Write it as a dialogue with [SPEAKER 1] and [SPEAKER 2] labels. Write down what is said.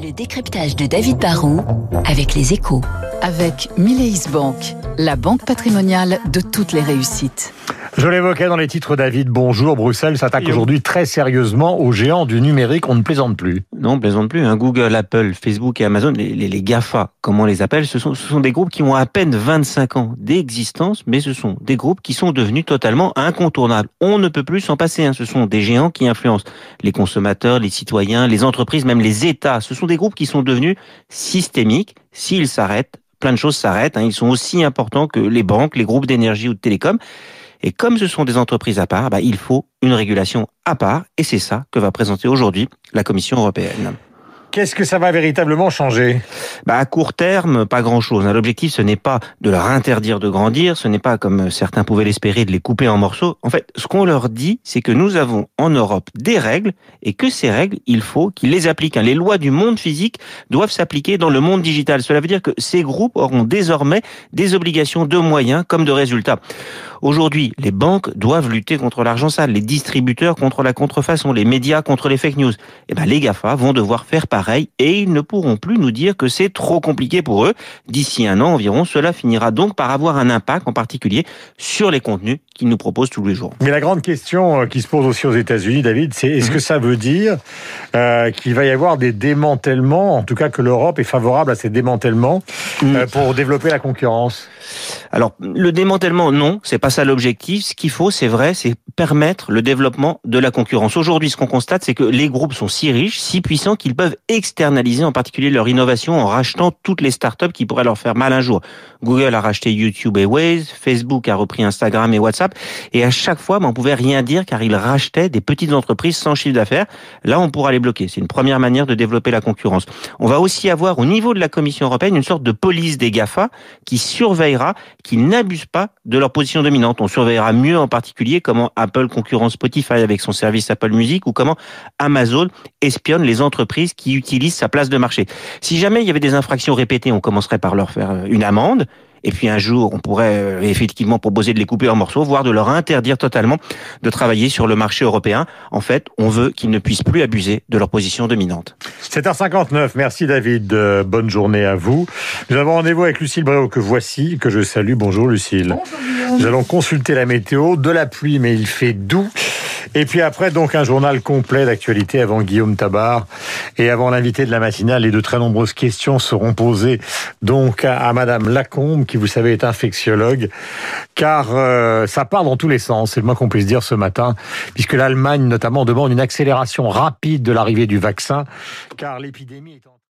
[SPEAKER 1] Le décryptage de David Barrault avec les échos.
[SPEAKER 2] Avec Mileis Bank, la banque patrimoniale de toutes les réussites.
[SPEAKER 3] Je l'évoquais dans les titres, David. Bonjour. Bruxelles s'attaque aujourd'hui très sérieusement aux géants du numérique. On ne plaisante plus.
[SPEAKER 4] Non, on ne plaisante plus. Hein. Google, Apple, Facebook et Amazon, les, les, GAFA, comme on les appelle, ce sont, ce sont des groupes qui ont à peine 25 ans d'existence, mais ce sont des groupes qui sont devenus totalement incontournables. On ne peut plus s'en passer. Hein. Ce sont des géants qui influencent les consommateurs, les citoyens, les entreprises, même les États. Ce sont des groupes qui sont devenus systémiques. S'ils s'arrêtent, plein de choses s'arrêtent. Hein. Ils sont aussi importants que les banques, les groupes d'énergie ou de télécom. Et comme ce sont des entreprises à part, bah, il faut une régulation à part. Et c'est ça que va présenter aujourd'hui la Commission européenne.
[SPEAKER 3] Qu'est-ce que ça va véritablement changer?
[SPEAKER 4] Bah À court terme, pas grand-chose. L'objectif, ce n'est pas de leur interdire de grandir, ce n'est pas, comme certains pouvaient l'espérer, de les couper en morceaux. En fait, ce qu'on leur dit, c'est que nous avons en Europe des règles et que ces règles, il faut qu'ils les appliquent. Les lois du monde physique doivent s'appliquer dans le monde digital. Cela veut dire que ces groupes auront désormais des obligations de moyens comme de résultats. Aujourd'hui, les banques doivent lutter contre l'argent sale, les distributeurs contre la contrefaçon, les médias contre les fake news. Eh ben, les GAFA vont devoir faire pareil et ils ne pourront plus nous dire que c'est trop compliqué pour eux. D'ici un an environ, cela finira donc par avoir un impact en particulier sur les contenus qu'ils nous proposent tous les jours.
[SPEAKER 3] Mais la grande question euh, qui se pose aussi aux États-Unis, David, c'est est-ce que mhm. ça veut dire euh, qu'il va y avoir des démantèlements, en tout cas que l'Europe est favorable à ces démantèlements mhm. euh, pour développer la concurrence?
[SPEAKER 4] Alors, le démantèlement, non, c'est pas ça l'objectif. Ce qu'il faut, c'est vrai, c'est permettre le développement de la concurrence. Aujourd'hui, ce qu'on constate, c'est que les groupes sont si riches, si puissants qu'ils peuvent externaliser en particulier leur innovation en rachetant toutes les startups qui pourraient leur faire mal un jour. Google a racheté YouTube et Waze, Facebook a repris Instagram et WhatsApp, et à chaque fois, ben, on pouvait rien dire car ils rachetaient des petites entreprises sans chiffre d'affaires. Là, on pourra les bloquer. C'est une première manière de développer la concurrence. On va aussi avoir au niveau de la Commission européenne une sorte de police des GAFA qui surveillera qu'ils n'abusent pas de leur position dominante. On surveillera mieux en particulier comment Apple concurrence Spotify avec son service Apple Music ou comment Amazon espionne les entreprises qui utilisent sa place de marché. Si jamais il y avait des infractions répétées, on commencerait par leur faire une amende. Et puis un jour, on pourrait euh, effectivement proposer de les couper en morceaux, voire de leur interdire totalement de travailler sur le marché européen. En fait, on veut qu'ils ne puissent plus abuser de leur position dominante.
[SPEAKER 3] 7h59, merci David, euh, bonne journée à vous. Nous avons rendez-vous avec Lucille Bréau que voici, que je salue. Bonjour Lucille. Bonjour. Nous allons consulter la météo, de la pluie mais il fait doux. Et puis après, donc, un journal complet d'actualité avant Guillaume Tabar et avant l'invité de la matinale. Et de très nombreuses questions seront posées donc à, Madame Lacombe, qui vous savez est infectiologue, car euh, ça part dans tous les sens, c'est le moins qu'on puisse dire ce matin, puisque l'Allemagne notamment demande une accélération rapide de l'arrivée du vaccin, car l'épidémie est en